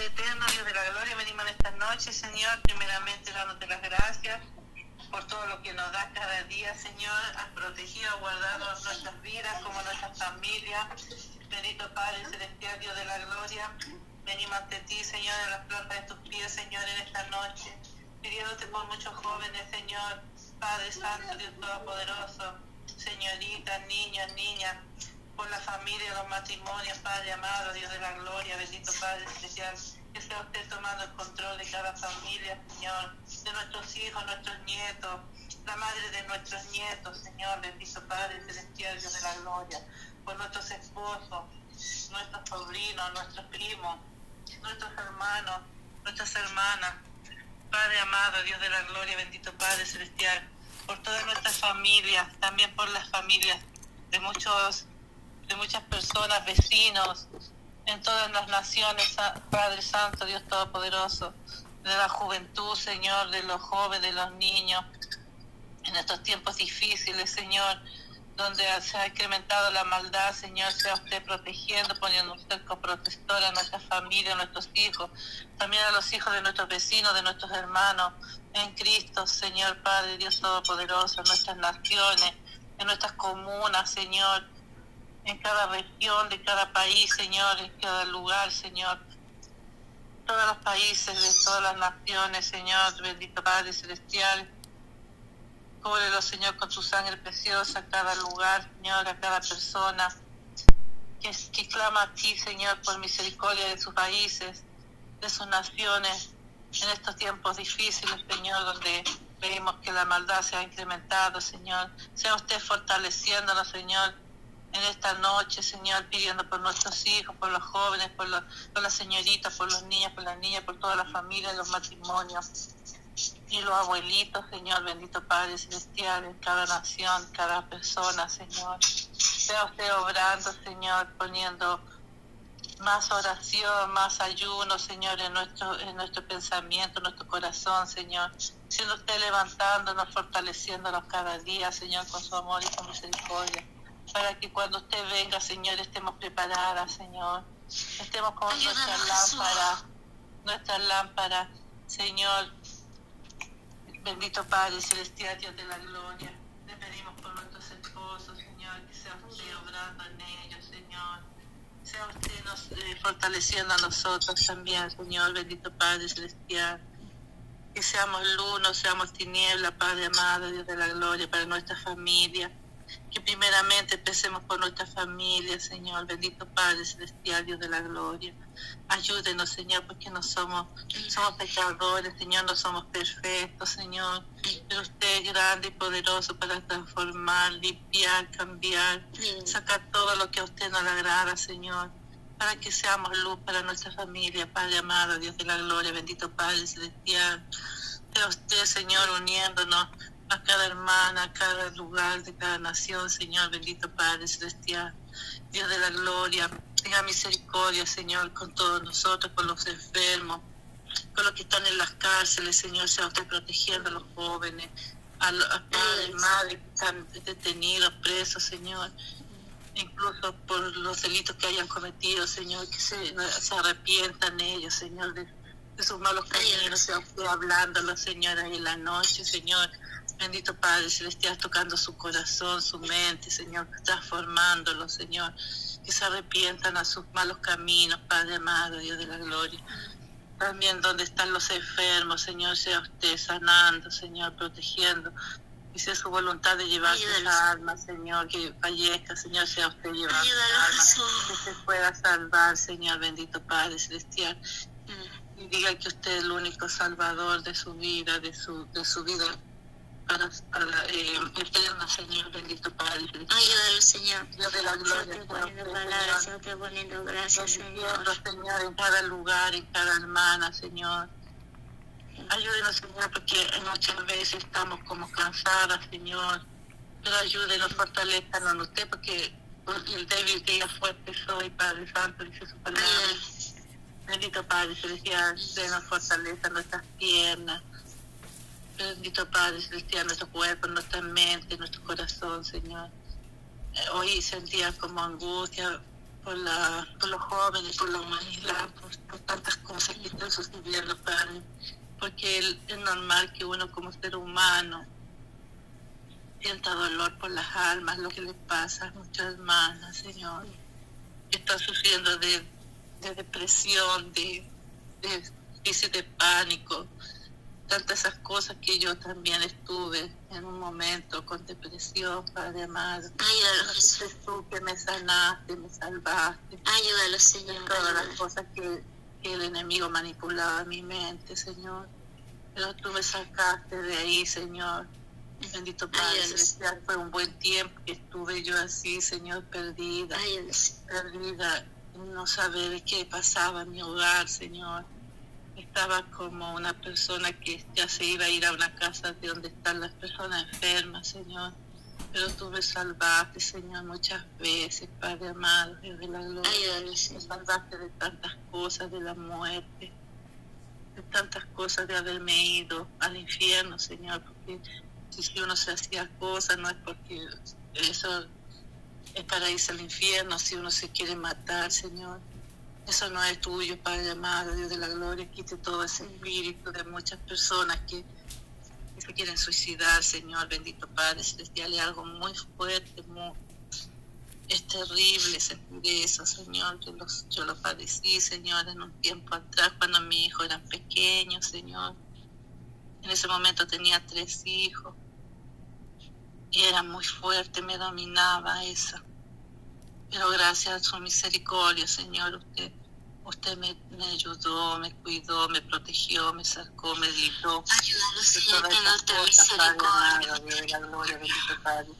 Eterno, Dios de la gloria, venimos en esta noche, Señor, primeramente dándote las gracias por todo lo que nos da cada día, Señor. Has protegido, guardado nuestras vidas como nuestras familias. Bendito Padre celestial, Dios de la gloria. Venimos ante ti, Señor, en las plantas de tus pies, Señor, en esta noche. Pidiéndote por muchos jóvenes, Señor. Padre Santo, Dios Todopoderoso. Señoritas, niños, niñas. Por la familia, los matrimonios, Padre amado, Dios de la gloria. Bendito Padre celestial que sea usted tomando el control de cada familia, Señor, de nuestros hijos, nuestros nietos, la madre de nuestros nietos, Señor, bendito Padre celestial, Dios de la gloria, por nuestros esposos, nuestros sobrinos, nuestros primos, nuestros hermanos, nuestras hermanas, Padre amado, Dios de la gloria, bendito Padre celestial, por todas nuestras familias, también por las familias de muchos, de muchas personas, vecinos, en todas las naciones, Padre Santo, Dios Todopoderoso, de la juventud, Señor, de los jóvenes, de los niños, en estos tiempos difíciles, Señor, donde se ha incrementado la maldad, Señor, sea usted protegiendo, poniendo usted coprotector a nuestra familia, a nuestros hijos, también a los hijos de nuestros vecinos, de nuestros hermanos, en Cristo, Señor, Padre, Dios Todopoderoso, en nuestras naciones, en nuestras comunas, Señor, en cada región de cada país, Señor, en cada lugar, Señor. Todos los países, de todas las naciones, Señor, bendito Padre Celestial. Cúbrelo, Señor, con tu sangre preciosa cada lugar, Señor, a cada persona que, que clama a ti, Señor, por misericordia de sus países, de sus naciones, en estos tiempos difíciles, Señor, donde vemos que la maldad se ha incrementado, Señor. Sea usted fortaleciéndonos, Señor en esta noche, Señor, pidiendo por nuestros hijos, por los jóvenes, por, los, por las señoritas, por los niños, por las niñas, por toda la familia, los matrimonios y los abuelitos, Señor, bendito Padre Celestial, en cada nación, cada persona, Señor. Sea usted obrando, Señor, poniendo más oración, más ayuno, Señor, en nuestro, en nuestro pensamiento, en nuestro corazón, Señor. Siendo usted levantándonos, fortaleciéndonos cada día, Señor, con su amor y su misericordia para que cuando usted venga, Señor, estemos preparadas, Señor. Estemos con nuestra lámpara, nuestra lámpara, Señor. Bendito Padre Celestial, Dios de la gloria. Le pedimos por nuestros esposos, Señor, que sea usted obrando en ellos, Señor. Sea usted nos, eh, fortaleciendo a nosotros también, Señor, bendito Padre Celestial. Que seamos luz, no seamos tiniebla, Padre amado, Dios de la gloria, para nuestra familia que primeramente empecemos por nuestra familia, Señor, bendito Padre Celestial, Dios de la gloria. Ayúdenos, Señor, porque no somos, somos pecadores, Señor, no somos perfectos, Señor. Pero usted es grande y poderoso para transformar, limpiar, cambiar, sacar todo lo que a usted no le agrada, Señor. Para que seamos luz para nuestra familia, Padre amado, Dios de la gloria, bendito Padre Celestial. Sea usted, Señor, uniéndonos a cada hermana, a cada lugar de cada nación, Señor, bendito Padre Celestial, Dios de la gloria, tenga misericordia, Señor, con todos nosotros, con los enfermos, con los que están en las cárceles, Señor, sea usted protegiendo a los jóvenes, a los padres, madres que están detenidos, presos, Señor, incluso por los delitos que hayan cometido, Señor, que se, arrepientan ellos, Señor, de, sus malos caminos, sea usted hablándolo, Señor, ahí en la noche, Señor, Bendito Padre Celestial, tocando su corazón, su mente, Señor, transformándolo, Señor. Que se arrepientan a sus malos caminos, Padre amado, Dios de la gloria. También donde están los enfermos, Señor, sea usted sanando, Señor, protegiendo. Y sea su voluntad de llevar sus almas, Señor, que fallezca, Señor, sea usted llevando sus almas, que se pueda salvar, Señor, bendito Padre Celestial. Mm. Y diga que usted es el único salvador de su vida, de su, de su vida para, para eh, eterna, Señor, bendito Padre. Ayúdalo, Señor. Dios de la gloria. Señor, poniendo palabras, te poniendo gracias, Señor. Señor, en cada lugar, en cada hermana, Señor. Ayúdenos, Señor, porque muchas veces estamos como cansadas, Señor. Pero ayúdenos, fortalezcanos en usted, porque el débil ella fuerte soy, Padre Santo, dice su palabra. Bendito Padre Celestial, denos fortaleza en nuestras piernas Bendito Padre Celestial, nuestro cuerpo, nuestra mente, nuestro corazón, Señor. Eh, hoy sentía como angustia por, por los jóvenes, por la humanidad, por, tantas cosas de esos inviernos, Padre, porque es normal que uno como ser humano sienta dolor por las almas, lo que le pasa a muchas hermanas, Señor, que están sufriendo de, depresión, de, de crisis de pánico, tantas esas cosas que yo también estuve en un momento con depresión, Padre amado. Ayúdalo, Jesús. Que me sanaste, me salvaste. Ayúdalo, Señor. Todas las cosas que, el enemigo manipulaba mi mente, Señor. Pero tú me sacaste de ahí, Señor. Bendito Padre Celestial, fue un buen tiempo que estuve yo así, Señor, perdida. Perdida, no saber qué pasaba en mi hogar, Señor estaba como una persona que ya se iba a ir a una casa de donde están las personas enfermas, Señor. Pero tú me salvaste, Señor, muchas veces, Padre amado, Dios de la gloria. Me salvaste de tantas cosas, de la muerte, de tantas cosas de haberme ido al infierno, Señor, porque si uno se hacía cosas, no es porque eso es para irse al infierno, si uno se quiere matar, Señor eso no es tuyo, Padre amado, Dios de la gloria. Quite todo ese espíritu de muchas personas que, se quieren suicidar, Señor, bendito Padre Celestial. Es algo muy fuerte, muy, es terrible sentir eso, Señor. Yo, lo padecí, Señor, en un tiempo atrás, cuando mi hijo era pequeño, Señor. En ese momento tenía tres hijos. Y era muy fuerte, me dominaba eso. Pero gracias a su misericordia, Señor, usted Usted me, ayudó, me cuidó, me protegió, me sacó, me libró. Ayúdalo, Señor, que no te misericordia. la gloria, bendito Padre.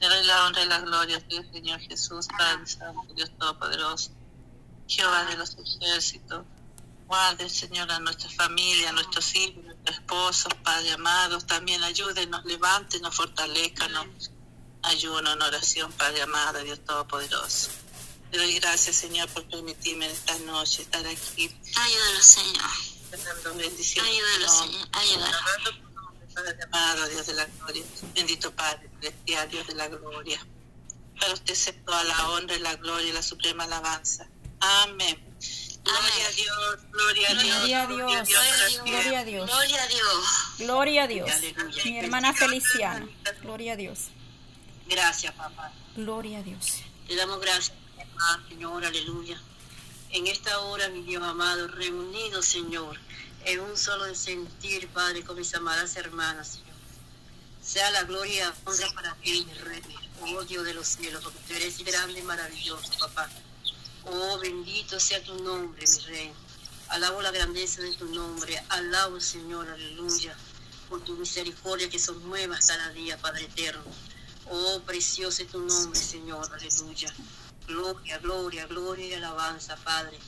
Le doy la honra y la gloria a ti, Señor Jesús, Padre Santo, Dios Todopoderoso. Jehová de los ejércitos. Guarde, Señor, a nuestra familia, a nuestros hijos, a nuestros esposos, Padre amados. También ayúdenos, levántenos, fortalezcanos. Ayuno en oración, Padre amado, Dios Todopoderoso. Te doy gracias, Señor, por permitirme esta noche estar aquí. Ayúdalo, Señor. Dando bendición. Ayúdalo, Señor. Ayúdalo. Padre amado, Dios de la gloria. Bendito Padre celestial, Dios de la gloria. Para usted se toda la honra y la gloria y la suprema alabanza. Amén. Gloria a Dios, gloria a Dios. Gloria a Dios. Gloria a Dios. Gloria a Dios. Gloria a Dios. Mi hermana Feliciana. Gloria a Dios. Gracias, papá. Gloria a Dios. Le damos gracias Señor, aleluya. En esta hora, mi Dios amado, reunido, Señor, en un solo sentir, Padre, con mis amadas hermanas, Señor. Sea la gloria honra para ti, mi Rey, oh Dios de los cielos, porque tú eres grande y maravilloso, papá. Oh, bendito sea tu nombre, mi Rey. Alabo la grandeza de tu nombre. Alabo, Señor, aleluya, por tu misericordia que son nuevas cada día, Padre eterno. Oh, precioso es tu nombre, Señor, aleluya. Gloria, gloria, gloria y alabanza, Padre.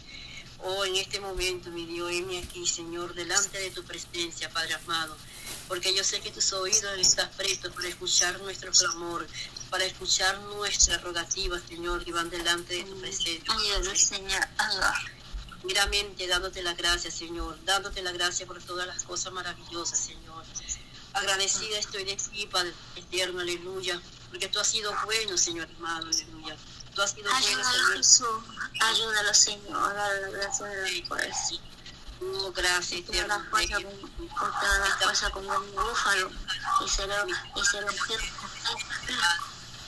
Oh, en este momento, mi Dios, heme aquí, Señor, delante de tu presencia, Padre amado. Porque yo sé que tus oídos están prestos para escuchar nuestro clamor, para escuchar nuestras rogativas, Señor, que van delante de tu presencia. Señor. Miramente dándote la gracia, Señor, dándote la gracia por todas las cosas maravillosas, Señor. Agradecida estoy de ti, Padre eterno, aleluya, porque tú has sido bueno, Señor amado, aleluya. Ayúdalo, Jesús. Ayúdalo, Señor. A la gracia de la fuerza. Oh, gracias, Toda la fuerza con toda la fuerza como un búfalo. Y se lo, y se lo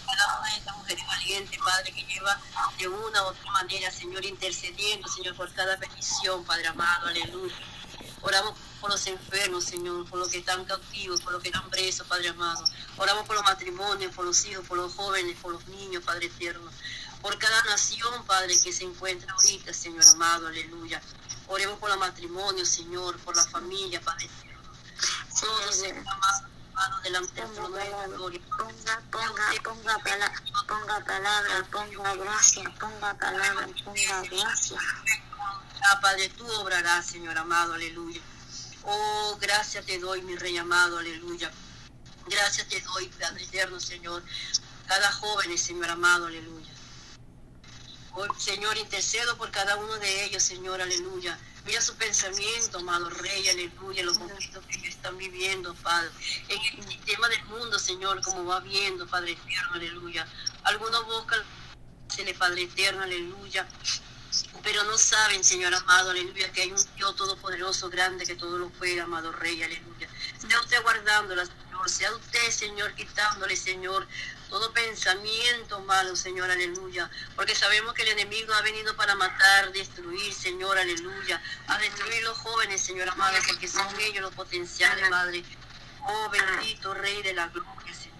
cada una de estas mujeres valientes, Padre, que lleva de una u otra manera, Señor, intercediendo, Señor, por cada petición, Padre amado, aleluya. Oramos por los enfermos, Señor, por los que están cautivos, por los que están presos, Padre amado. Oramos por los matrimonios, por los hijos, por los jóvenes, por los niños, Padre eterno. Por cada nación, Padre, que se encuentra ahorita, Señor amado, aleluya. Oremos por los matrimonios, Señor, por la familia, Padre eterno. Todos, Señor amado, delante de tu gloria. Ponga, ponga, ponga, palabra, ponga palabra, ponga gracia, ponga palabra, ponga gracia. Padre, tú obrarás, Señor amado, aleluya. Oh, gracias te doy, mi Rey amado, aleluya. Gracias te doy, Padre eterno, Señor. Cada joven, Señor amado, aleluya. Oh, Señor, intercedo por cada uno de ellos, Señor, aleluya. Mira su pensamiento, amado Rey, aleluya, los conflictos que están viviendo, Padre. En el sistema del mundo, Señor, como va viendo, Padre eterno, aleluya. Algunos buscan, Padre eterno, aleluya pero no saben, Señor amado, aleluya, que hay un Dios todopoderoso, grande, que todo lo puede, amado Rey, aleluya. Sea usted guardándola, Señor, sea usted, Señor, quitándole, Señor, todo pensamiento malo, Señor, aleluya. Porque sabemos que el enemigo ha venido para matar, destruir, Señor, aleluya. A destruir los jóvenes, Señor amado, porque son ellos los potenciales, Madre. Oh, bendito Rey de la gloria, Señor.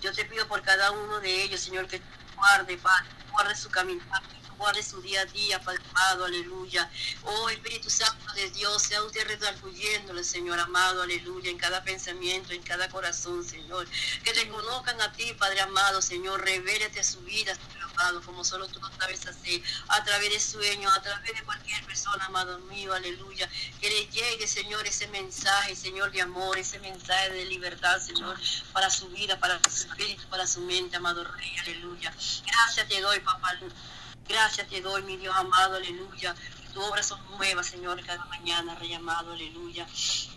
Yo te pido por cada uno de ellos, Señor, que guarde, Padre, guarde su camino guarde su día a día, Padre amado, aleluya. Oh Espíritu Santo de Dios, sea usted redarguyéndole, Señor amado, aleluya, en cada pensamiento, en cada corazón, Señor. Que te conozcan a ti, Padre amado, Señor, revélate a su vida, Señor amado, como solo tú lo sabes hacer, a través de sueños, a través de cualquier persona, amado mío, aleluya. Que le llegue, Señor, ese mensaje, Señor, de amor, ese mensaje de libertad, Señor, para su vida, para su espíritu, para su mente, amado Rey, aleluya. Gracias te doy, papá. Gracias te doy, mi Dios amado, aleluya. Tu obra son nuevas, Señor, cada mañana, Rey amado, aleluya.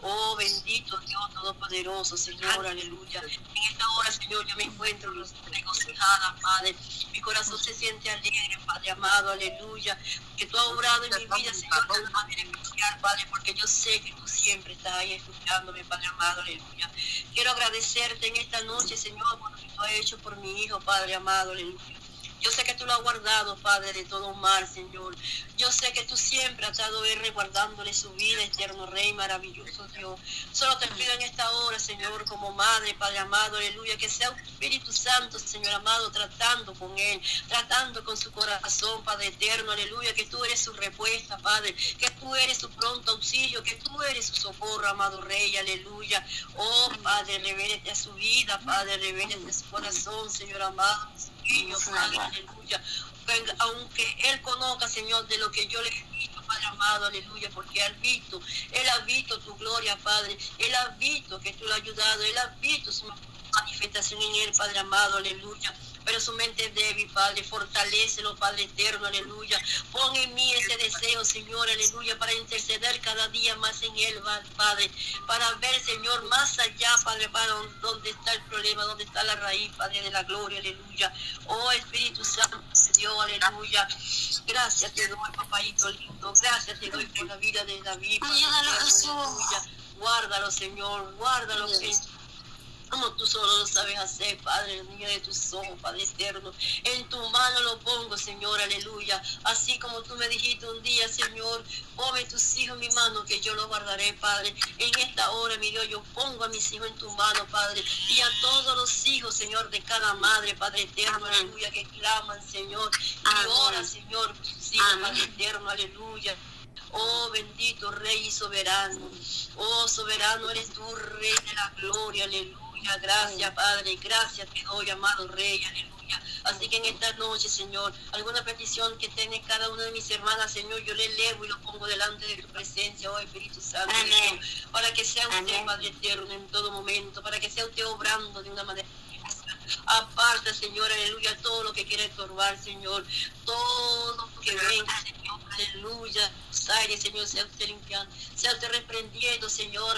Oh, bendito Dios Todopoderoso, Señor, aleluya. En esta hora, Señor, yo me encuentro regocijada, Padre. Mi corazón se siente alegre, Padre amado, aleluya. Que tú has obrado en mi vida, Señor, de una manera especial, Padre, porque yo sé que tú siempre estás ahí escuchándome, Padre amado, aleluya. Quiero agradecerte en esta noche, Señor, por lo que tú has hecho por mi hijo, Padre amado, aleluya. Yo sé que tú lo has guardado, Padre, de todo mal, Señor. Yo sé que tú siempre has estado R guardándole su vida, eterno Rey, maravilloso Dios. Solo te pido en esta hora, Señor, como Madre, Padre amado, aleluya, que sea un Espíritu Santo, Señor amado, tratando con Él, tratando con su corazón, Padre eterno, aleluya, que tú eres su respuesta, Padre, que tú eres su pronto auxilio, que tú eres su socorro, amado Rey, aleluya. Oh, Padre, revélate a su vida, Padre, revélate a su corazón, Señor amado aleluya. Aunque Él conozca, Señor, de lo que yo le he visto, Padre amado, aleluya, porque Él ha visto, Él ha visto tu gloria, Padre, Él ha visto que tú lo has ayudado, Él ha visto su manifestación en Él, Padre amado, aleluya pero su mente es débil, Padre. Fortalecelo, Padre eterno, aleluya. Pon en mí ese deseo, Señor, aleluya, para interceder cada día más en Él, Padre. Para ver, Señor, más allá, Padre, para dónde está el problema, dónde está la raíz, Padre, de la gloria, aleluya. Oh Espíritu Santo Dios, aleluya. Gracias te doy, papayito lindo. Gracias te doy por la vida de David, Padre, aleluya. Guárdalo, Señor, guárdalo, Señor como tú solo lo sabes hacer, Padre mío, de tus ojos, Padre eterno. En tu mano lo pongo, Señor, aleluya. Así como tú me dijiste un día, Señor, ponme tus hijos en mi mano, que yo lo guardaré, Padre. En esta hora, mi Dios, yo pongo a mis hijos en tu mano, Padre. Y a todos los hijos, Señor, de cada madre, Padre eterno, aleluya, que claman, Señor. Y ora, Señor, sí, Padre eterno, aleluya. Oh bendito Rey y soberano. Oh soberano eres tú, Rey de la gloria, aleluya gracias, Padre, gracias te doy, amado Rey, aleluya. Así que en esta noche, Señor, alguna petición que tiene cada una de mis hermanas, Señor, yo le elevo y lo pongo delante de tu presencia, oh Espíritu Santo, para que sea usted, Padre eterno, en todo momento, para que sea usted obrando de una manera Aparte, Señor, aleluya, todo lo que quiere estorbar, Señor. Todo lo que venga, Señor, aleluya. Aire, Señor, sea usted limpiando, sea usted reprendiendo, Señor,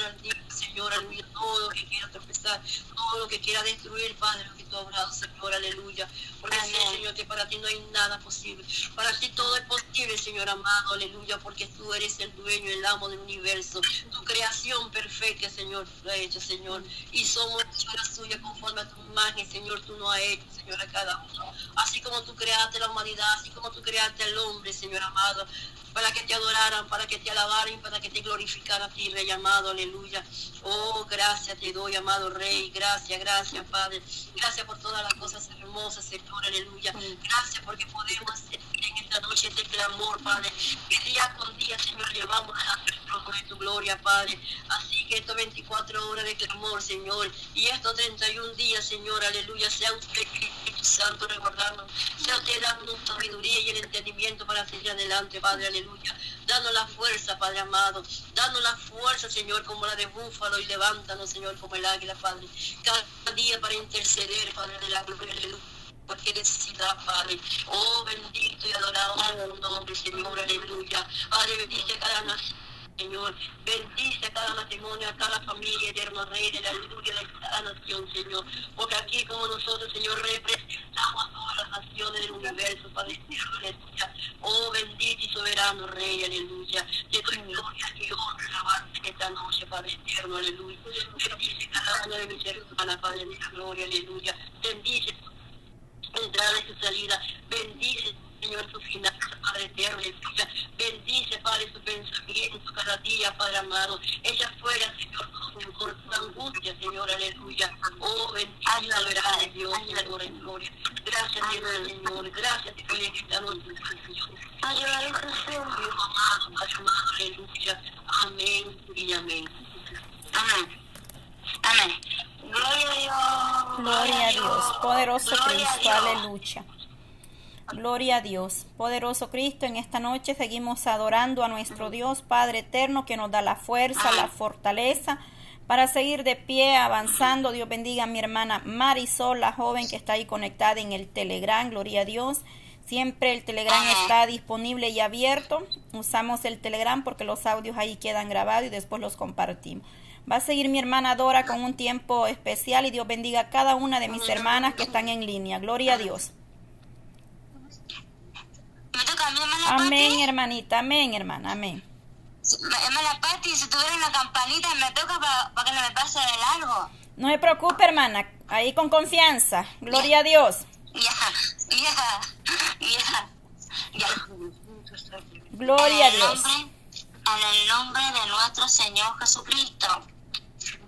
Señor, aleluya, todo lo que quiera tropezar, todo lo que quiera destruir, Padre, lo que tú has obrado, Señor, aleluya. Porque sé, Señor, que para ti no hay nada posible. Para ti todo es posible, Señor amado, aleluya, porque tú eres el dueño, el amo del universo. Tu creación perfecta, Señor, lo ha hecho, Señor. Y somos la suya conforme a tu imagen, Señor, tú no has hecho, Señor, a cada uno. Así como tú creaste la humanidad, así como tú creaste al hombre, Señor amado para que te adoraran, para que te alabaran, para que te glorificaran a ti, Rey amado, aleluya. Oh, gracias te doy, amado Rey, gracias, gracias, Padre. Gracias por todas las cosas hermosas, Señor, aleluya. Gracias porque podemos sentir en esta noche este clamor, Padre, que día con día, Señor, llevamos a de tu gloria, Padre. Así que estos 24 horas de clamor, Señor, y estos 31 días, Señor, aleluya, sea usted, Espíritu Santo, recordando, sea usted dando sabiduría y el entendimiento para seguir adelante, Padre, aleluya aleluya. Danos la fuerza, Padre amado. Danos la fuerza, Señor, como la de búfalo y levántanos, Señor, como el águila, Padre. Cada día para interceder, Padre de la gloria, aleluya cualquier necesidad, Padre. Oh, bendito y adorado nombre, Señor, aleluya. Padre, bendice cada nación Señor. Bendice a cada matrimonio, a cada familia, eterno Rey de la aleluya de cada nación, Señor. Porque aquí como nosotros, Señor, representamos a naciones del universo, Padre aleluya. Oh, bendito y soberano Rey, aleluya. Te doy gloria y honra, alabanza esta noche, Padre eterno, aleluya. Bendice cada una de mis hermanas, Padre de la gloria, aleluya. Bendice entrada y su salida. Bendice Señor, su finanzas, Padre eterno, aleluya. Bendice, Padre, su pensamiento cada día, Padre amado. Ella fuera, Señor, con su angustia, Señor, aleluya. Oh, bendita la verdad de Dios, la gloria. Gracias, Señor, Señor. Gracias, Señor, esta noche, Señor. Dios amado, aleluya. Amén y amén. Amén. Amén. Gloria a Dios. Gloria a Dios. Poderoso Cristo. Aleluya. Gloria a Dios. Poderoso Cristo, en esta noche seguimos adorando a nuestro Dios Padre Eterno que nos da la fuerza, la fortaleza para seguir de pie, avanzando. Dios bendiga a mi hermana Marisol, la joven que está ahí conectada en el Telegram. Gloria a Dios. Siempre el Telegram está disponible y abierto. Usamos el Telegram porque los audios ahí quedan grabados y después los compartimos. Va a seguir mi hermana Dora con un tiempo especial y Dios bendiga a cada una de mis hermanas que están en línea. Gloria a Dios. Me toca a mi hermana Amén, Pati. hermanita. Amén, hermana. Amén. Si- Hermana Pati, si tuviera una campanita, me toca para que no me pase de largo. No se preocupe, hermana. Ahí con confianza. Gloria a Dios. Ya, ya, ya, ya. Gloria a En Dios. nombre- En el nombre de nuestro Señor Jesucristo.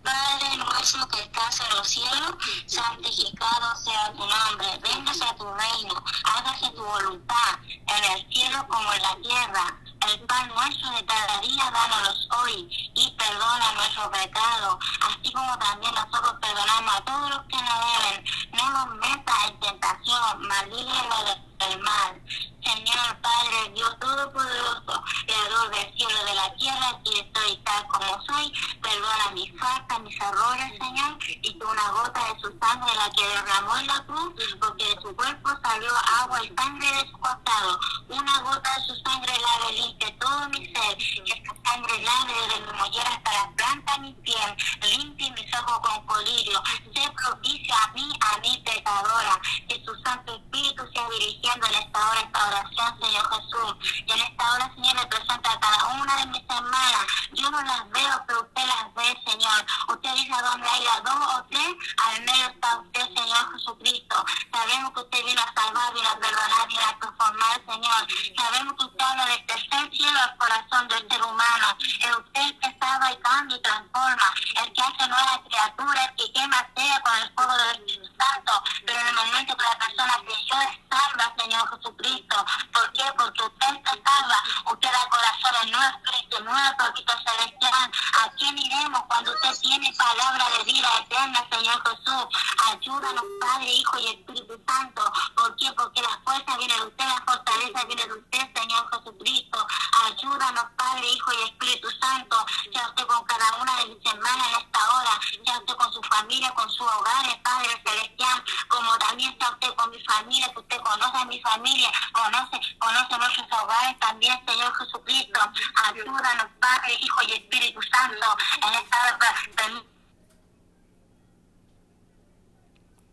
Padre nuestro que estás en los cielos, santificado sea tu nombre, véngase a tu reino, hágase tu voluntad, en el cielo como en la tierra. El pan nuestro de cada día, dános hoy, y perdona nuestro pecado, así como también nosotros perdonamos a todos los que nos deben. No nos metas en tentación, mas líbranos del mal. Señor Padre Dios Todopoderoso, Creador del cielo y de la tierra, aquí estoy tal como soy. Perdona mis faltas, mis errores, Señor, y tú una gota de su sangre, la que derramó en la cruz, porque de su cuerpo salió agua y sangre de su costado. Una gota de su sangre lave limpia todo mi ser, y esta sangre lave desde mi mollera hasta la planta de mi piel, limpie mis ojos con colirio, sé propicia a mí, a mi pecadora, que tu Santo Espíritu sea dirigiendo en esta hora esta oración, Señor Jesús. Y en esta hora, Señor, le presento a cada una de mis hermanas. Yo no las veo, pero usted las ve, Señor. Usted dice a dónde haya dos o tres, al medio está usted, Señor Jesucristo. Sabemos que usted vino a salvar, vino a perdonar, vino a transformar, Señor. Sabemos que usted habla del tercer cielo al corazón del ser humano. Es usted el que salva y cambia y transforma. El que hace nuevas criaturas, el que quema sea con el fuego del Espíritu Santo. Pero en el momento que la persona creyó es salva, Señor Jesucristo. ¿Por qué? Porque usted se salva. Usted da corazones nuevos, Cristo, nuevo, papito celestial. ¿A quién iremos cuando usted tiene palabra de vida eterna, Señor Jesús? Ayúdanos, Padre, Hijo y Espíritu Santo. ¿Por qué? Porque la fuerza viene de usted, la fortaleza viene de usted, Señor Jesucristo. Ayúdanos, Padre, Hijo y Espíritu Santo. Sea usted con cada una de mis hermanas en esta hora. Sea usted con su familia, con sus hogares, Padre Celestial. Como también sea usted con mi familia, que usted conoce a mi familia, conoce, conoce nuestros hogares también, Señor Jesucristo. Ayúdanos, Padre, Hijo y Espíritu Santo. En esta hora,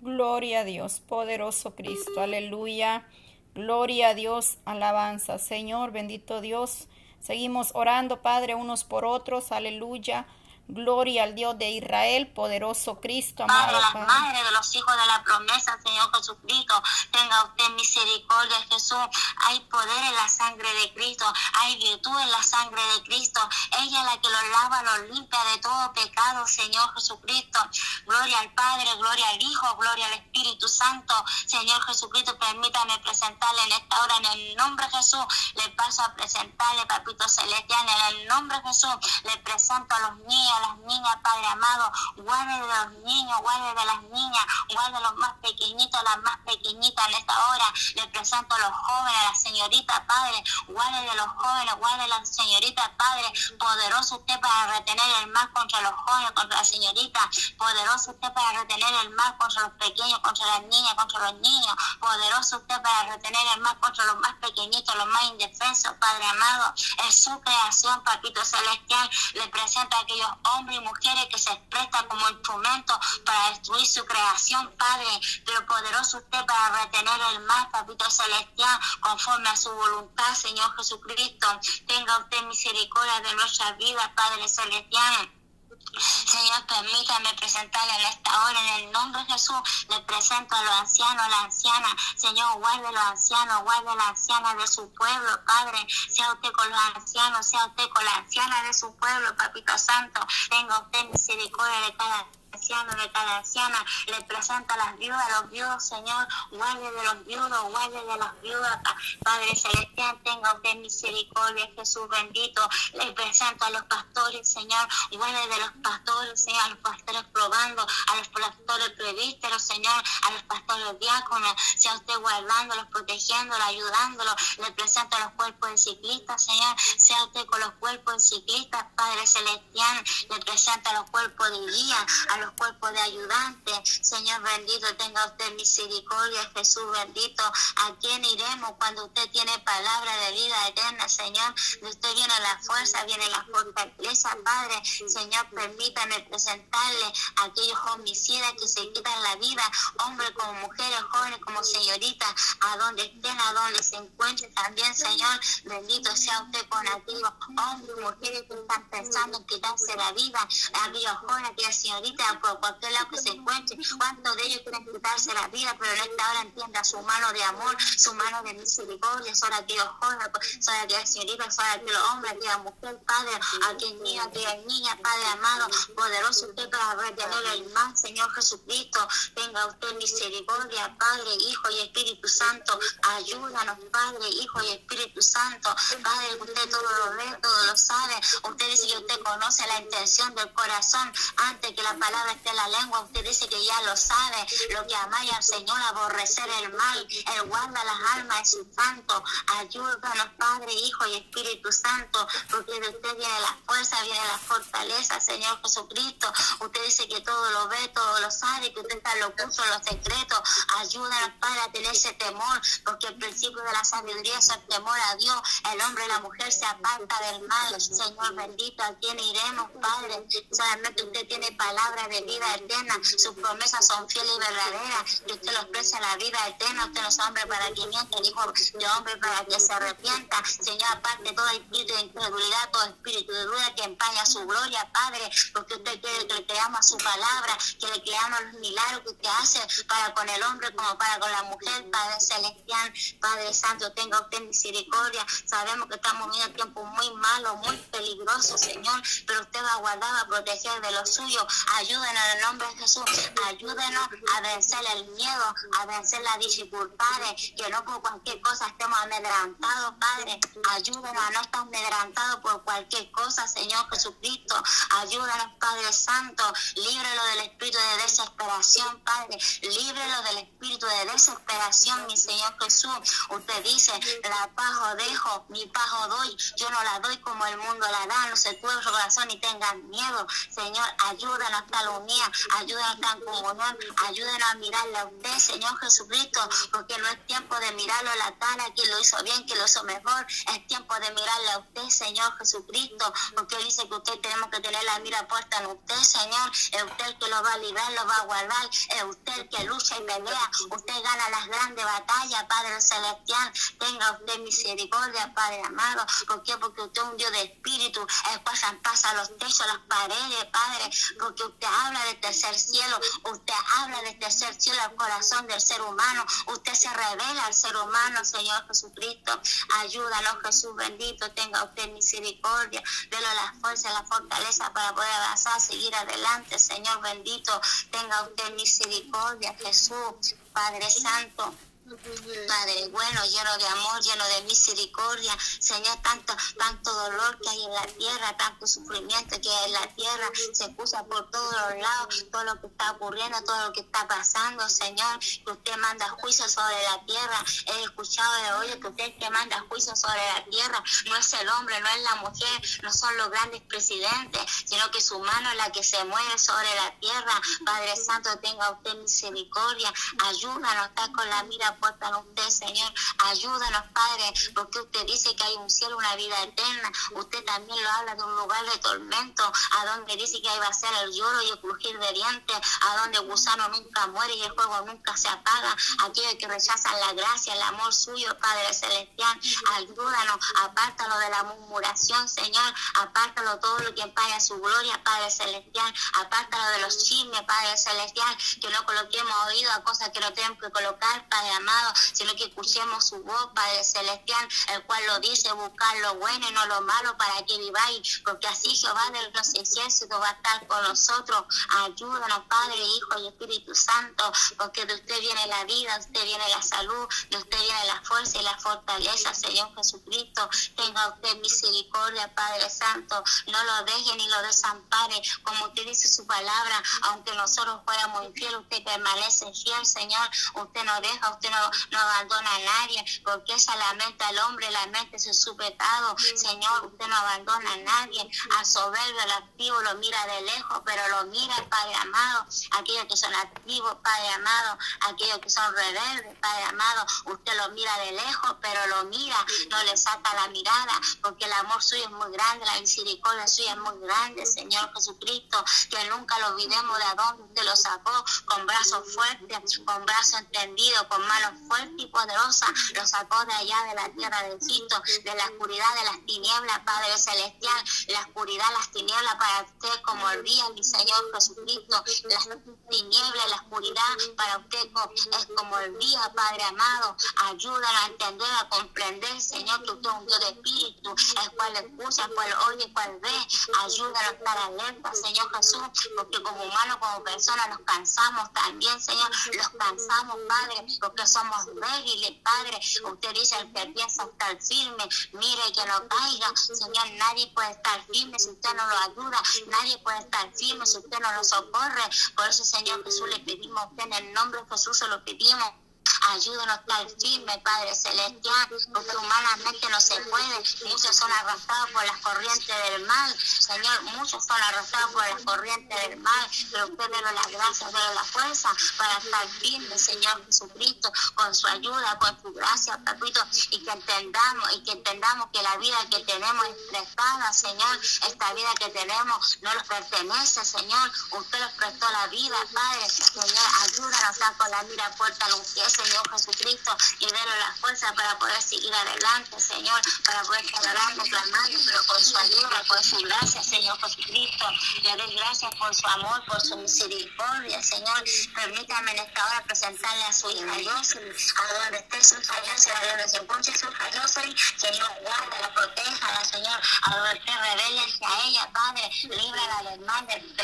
Gloria a Dios, poderoso Cristo. Aleluya. Gloria a Dios, alabanza. Señor, bendito Dios. Seguimos orando, Padre, unos por otros. Aleluya. Gloria al Dios de Israel, poderoso Cristo, Padre, amado las Padre. madres de los hijos de la promesa, Señor Jesucristo, tenga usted misericordia, Jesús. Hay poder en la sangre de Cristo, hay virtud en la sangre de Cristo. Ella es la que los lava, los limpia de todo pecado, Señor Jesucristo. Gloria al Padre, gloria al Hijo, gloria al Espíritu Santo. Señor Jesucristo, permítame presentarle en esta hora, en el nombre de Jesús, le paso a presentarle, Papito Celestial, en el nombre de Jesús, le presento a los niños, niños, las niñas, Padre amado. Guarde de los niños, guarde de las niñas, guarde los más pequeñitos, las más pequeñitas en esta hora. Le presento a los jóvenes, a la señorita, Padre. Guarde de los jóvenes, guarde de la señorita, Padre. Poderoso usted para retener el mal contra los jóvenes, contra la señorita. Poderoso usted para retener el mal contra los pequeños, contra las niñas, contra los niños. Poderoso usted para retener el mal contra los más pequeñitos, los más indefensos, Padre amado. Es su creación, Papito Celestial. Le presenta a aquellos hombres y mujeres que se prestan como instrumento para destruir su creación, Padre. Pero poderoso usted para retener el mal, Papito Celestial, conforme a su voluntad, Señor Jesucristo. Tenga usted misericordia de nuestra vida, Padre Celestial. Señor, permítame presentarle en esta hora, en el nombre de Jesús, le presento a los ancianos, la anciana. Señor, guarde a los ancianos, guarde la anciana de su pueblo, Padre. Sea usted con los ancianos, sea usted con la anciana de su pueblo, Papito Santo. Tenga usted misericordia de cada anciano, de cada anciana, le presenta a las viudas, a los viudos, Señor, guarde de los viudos, guarde de las viudas, Padre Celestial, tenga usted misericordia, Jesús bendito, le presento a los pastores, Señor, guarde de los pastores, Señor, a los pastores probando, a los pastores prevísteros, Señor, a los pastores diáconos, sea usted guardándolos, protegiéndolos, ayudándolos, le presento a los cuerpos de ciclistas, Señor, sea usted con los cuerpos de ciclistas, Padre Celestial, le presento a los cuerpos de guía, a los cuerpos de ayudantes. Señor bendito, tenga usted misericordia, Jesús bendito. ¿A quién iremos cuando usted tiene palabra de vida eterna, Señor? De usted viene la fuerza, viene la fortaleza, Padre. Señor, permítame presentarle a aquellos homicidas que se quitan la vida, hombres como mujeres, jóvenes como señoritas, a donde estén, a donde se encuentren también, Señor. Bendito sea usted con aquellos hombres y mujeres que están pensando en quitarse la vida, aquellos jóvenes, aquellas señoritas, por cualquier lado que se encuentre, cuántos de ellos quieren quitarse la vida, pero en esta hora entienda su mano de amor, su mano de misericordia, son aquellos jóvenes, son aquellas señoritas, son aquellos hombres, aquella mujer, Padre, aquel niño, aquella niña, Padre amado, poderoso usted para retener el mal, Señor Jesucristo, tenga usted misericordia, Padre, Hijo y Espíritu Santo, ayúdanos, Padre, Hijo y Espíritu Santo, Padre, usted todo lo ve, todo lo sabe, usted dice que usted conoce la intención del corazón antes que la palabra esté la lengua, usted dice que ya lo sabe, lo que amáis al Señor, aborrecer el mal, Él guarda las almas de su santo, ayúdanos Padre, Hijo y Espíritu Santo, porque de usted viene la fuerza, viene la fortaleza, Señor Jesucristo, usted dice que todo lo ve, todo lo sabe, que usted está lo puso los secretos, ayúdanos Padre a tener ese temor, porque el principio de la sabiduría es el temor a Dios, el hombre y la mujer se aparta del mal, Señor bendito, ¿a quién iremos Padre? Solamente usted tiene palabra de vida eterna. Sus promesas son fieles y verdaderas. Y usted los expresa la vida eterna. Usted no es hombre para que miente, hijo de hombre para que se arrepienta. Señor, aparte todo espíritu de incredulidad, todo espíritu de duda que empaña su gloria, Padre, porque usted quiere que le creamos a su palabra, que le creamos los milagros que usted hace para con el hombre como para con la mujer, Padre Celestial, Padre Santo, tenga usted misericordia. Sabemos que estamos viviendo tiempos muy malos, muy peligrosos, Señor, pero usted va a guardar, va a proteger de lo suyo. Ayúdanos ayúdenos en el nombre de Jesús, ayúdenos a vencer el miedo, a vencer las dificultades, que no por cualquier cosa estemos amedrantados, Padre, ayúdenos a no estar amedrantados por cualquier cosa, Señor Jesucristo, ayúdanos, Padre Santo, líbrelo del espíritu de desesperación, Padre, líbrelo del espíritu de desesperación, mi Señor Jesús, usted dice, la paz dejo, mi paz doy, yo no la doy como el mundo la da, no se tuve corazón y tengan miedo, Señor, ayúdanos, Padre mía, ayúdanos a comunión, ayúdanos a mirarle a usted, Señor Jesucristo, porque no es tiempo de mirarlo a la cara, que lo hizo bien, que lo hizo mejor, es tiempo de mirarle a usted, Señor Jesucristo, porque dice que usted tenemos que tener la mira puesta en usted, Señor, es usted que lo va a librar, lo va a guardar, es usted el que lucha y pelea, usted gana las grandes batallas, Padre Celestial, tenga usted misericordia, Padre amado, ¿por qué? Porque usted es un Dios de espíritu, es pasan pasa los techos, las paredes, Padre, porque usted habla del tercer cielo, usted habla del tercer cielo al corazón del ser humano, usted se revela al ser humano, Señor Jesucristo. Ayúdanos, Jesús bendito, tenga usted misericordia, déle la fuerza, la fortaleza para poder avanzar, seguir adelante, Señor bendito, tenga usted misericordia, Jesús, Padre Santo. Padre bueno, lleno de amor, lleno de misericordia. Señor, tanto, tanto dolor que hay en la tierra, tanto sufrimiento que hay en la tierra. Se excusa por todos los lados, todo lo que está ocurriendo, todo lo que está pasando, Señor. Que usted manda juicio sobre la tierra. He escuchado de hoy que usted que manda juicio sobre la tierra. No es el hombre, no es la mujer, no son los grandes presidentes, sino que su mano es la que se mueve sobre la tierra. Padre Santo, tenga usted misericordia. Ayúdanos, está con la mira puesta en usted, Señor. Ayúdanos, Padre, porque usted dice que hay un cielo, una vida eterna. Usted también lo habla de un lugar de tormento, a donde dice que ahí va a ser el lloro y el crujir de dientes, a donde el gusano nunca muere y el fuego nunca se apaga. Aquellos que rechazan la gracia, el amor suyo, Padre Celestial, ayúdanos, apártalo de la murmuración, Señor, apártalo todo lo que empaña su gloria, Padre Celestial, apártalo de los chismes, Padre Celestial, que no coloquemos oído a cosas que no tenemos que colocar, Padre amado, sino que escuchemos su voz, Padre Celestial, el cual lo dice, buscar lo bueno y no lo malo para que viváis, porque así Jehová de los ejércitos va a estar con nosotros. Ayúdanos, Padre, Hijo y Espíritu Santo, porque de usted viene la vida, de usted viene la salud, de usted viene la fuerza y la fortaleza, Señor Jesucristo. Tenga usted misericordia, Padre Santo, no lo deje ni lo desampare, como usted dice su palabra, aunque nosotros fuéramos infieles, usted permanece fiel, Señor, usted no deja, usted no, abandona a nadie, porque esa la mente al hombre, la mente es su pecado, Señor, usted no abandona a nadie, al soberbio, al activo lo mira de lejos, pero lo mira, Padre amado, aquellos que son activos, Padre amado, aquellos que son rebeldes, Padre amado, usted lo mira de lejos, pero lo mira, no le saca la mirada, porque el amor suyo es muy grande, la misericordia suya es muy grande, Señor Jesucristo, que nunca lo olvidemos de a usted lo sacó, con brazos fuertes, con brazos entendidos, con manos fuertes y poderosas, lo sacó de allá de la tierra del Egipto, de la oscuridad de las tinieblas, Padre Celestial, la oscuridad, las tinieblas para usted como el día, mi Señor Jesucristo, las tinieblas, la oscuridad para usted es como el día, Padre amado, ayúdala a entender, a comprender, Señor, que usted es un Dios de espíritu, el cual escucha, el cual oye, el cual ve, ayúdala a estar alerta, Señor Jesús, porque como humanos, como personas nos cansamos también, Señor, los cansamos, Padre, porque somos débiles, Padre, usted dice, el que piensa estar firme, mire que no caiga, Señor, nadie puede estar firme si usted no lo ayuda, nadie puede estar firme si usted no lo socorre, por eso, Señor Jesús, le pedimos a usted en el nombre de Jesús, se lo pedimos. Ayúdanos a estar firme, Padre Celestial, porque humanamente no se puede. Muchos son arrastrados por las corrientes del mal. Señor, muchos son arrastrados por las corrientes del mal, pero usted déle la gracia, déle la fuerza para estar firme, Señor Jesucristo, con su ayuda, con su gracia, papito, y que entendamos, y que entendamos que la vida que tenemos es prestada, Señor, esta vida que tenemos no nos pertenece, Señor. Usted nos prestó la vida, Padre. Señor, ayúdanos a con la mira puerta a usted, Señor Jesucristo, y déle la fuerza para poder seguir adelante, Señor, para poder estar orando, clamando, pero con su ayuda, con su gracia, Señor Jesucristo. Le doy gracias por su amor, por su misericordia, Señor. Permítame en esta hora presentarle a su hija Jocelyn, a donde esté su hija a donde se encuentre su hija Señor, guarda, la proteja, Señor, a donde esté rebelde hacia ella, Padre, líbrala del mal, del